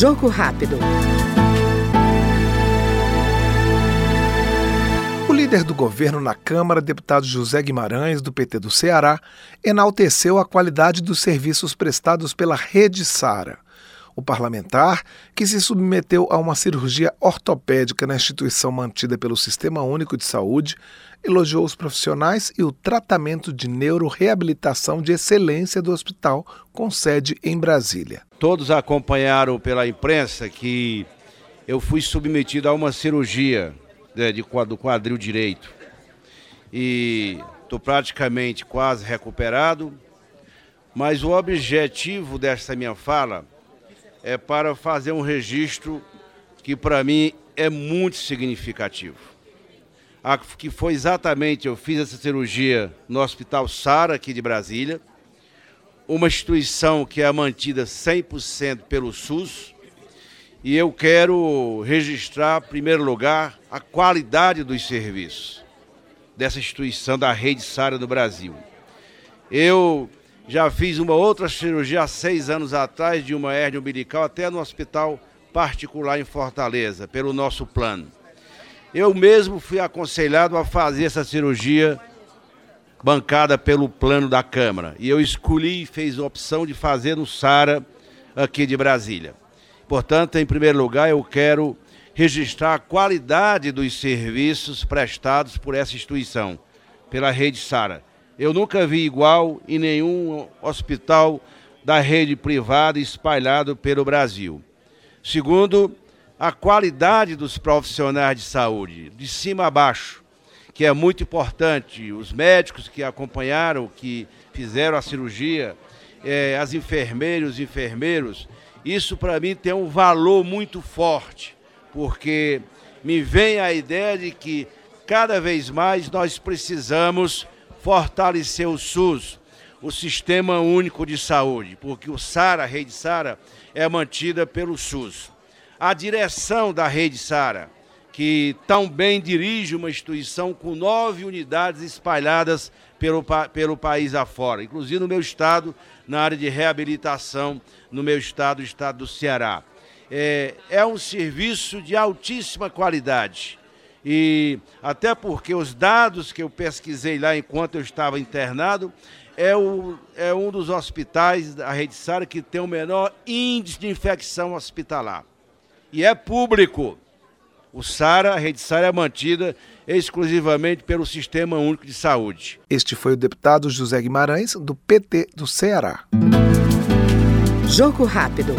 Jogo rápido. O líder do governo na Câmara, deputado José Guimarães, do PT do Ceará, enalteceu a qualidade dos serviços prestados pela Rede Sara. O parlamentar, que se submeteu a uma cirurgia ortopédica na instituição mantida pelo Sistema Único de Saúde, elogiou os profissionais e o tratamento de neuroreabilitação de excelência do hospital, com sede em Brasília. Todos acompanharam pela imprensa que eu fui submetido a uma cirurgia né, de, do quadril direito e estou praticamente quase recuperado, mas o objetivo dessa minha fala é para fazer um registro que para mim é muito significativo. A, que foi exatamente, eu fiz essa cirurgia no Hospital Sara, aqui de Brasília, uma instituição que é mantida 100% pelo SUS, e eu quero registrar, em primeiro lugar, a qualidade dos serviços dessa instituição da rede Sara no Brasil. Eu já fiz uma outra cirurgia há seis anos atrás de uma hernia umbilical, até no hospital particular em Fortaleza, pelo nosso plano. Eu mesmo fui aconselhado a fazer essa cirurgia bancada pelo plano da Câmara. E eu escolhi e fiz a opção de fazer no SARA aqui de Brasília. Portanto, em primeiro lugar, eu quero registrar a qualidade dos serviços prestados por essa instituição, pela rede SARA. Eu nunca vi igual em nenhum hospital da rede privada espalhado pelo Brasil. Segundo, a qualidade dos profissionais de saúde, de cima a baixo, que é muito importante. Os médicos que acompanharam, que fizeram a cirurgia, é, as enfermeiras, os enfermeiros, isso para mim tem um valor muito forte, porque me vem a ideia de que cada vez mais nós precisamos fortalecer o SUS, o Sistema Único de Saúde, porque o SARA, a rede SARA, é mantida pelo SUS. A direção da rede SARA, que tão bem dirige uma instituição com nove unidades espalhadas pelo, pelo país afora, inclusive no meu estado, na área de reabilitação, no meu estado, o estado do Ceará. É, é um serviço de altíssima qualidade e até porque os dados que eu pesquisei lá enquanto eu estava internado, é, o, é um dos hospitais da rede SARA que tem o menor índice de infecção hospitalar. E é público. O SARA, a rede SARA é mantida exclusivamente pelo Sistema Único de Saúde. Este foi o deputado José Guimarães, do PT do Ceará. Jogo rápido.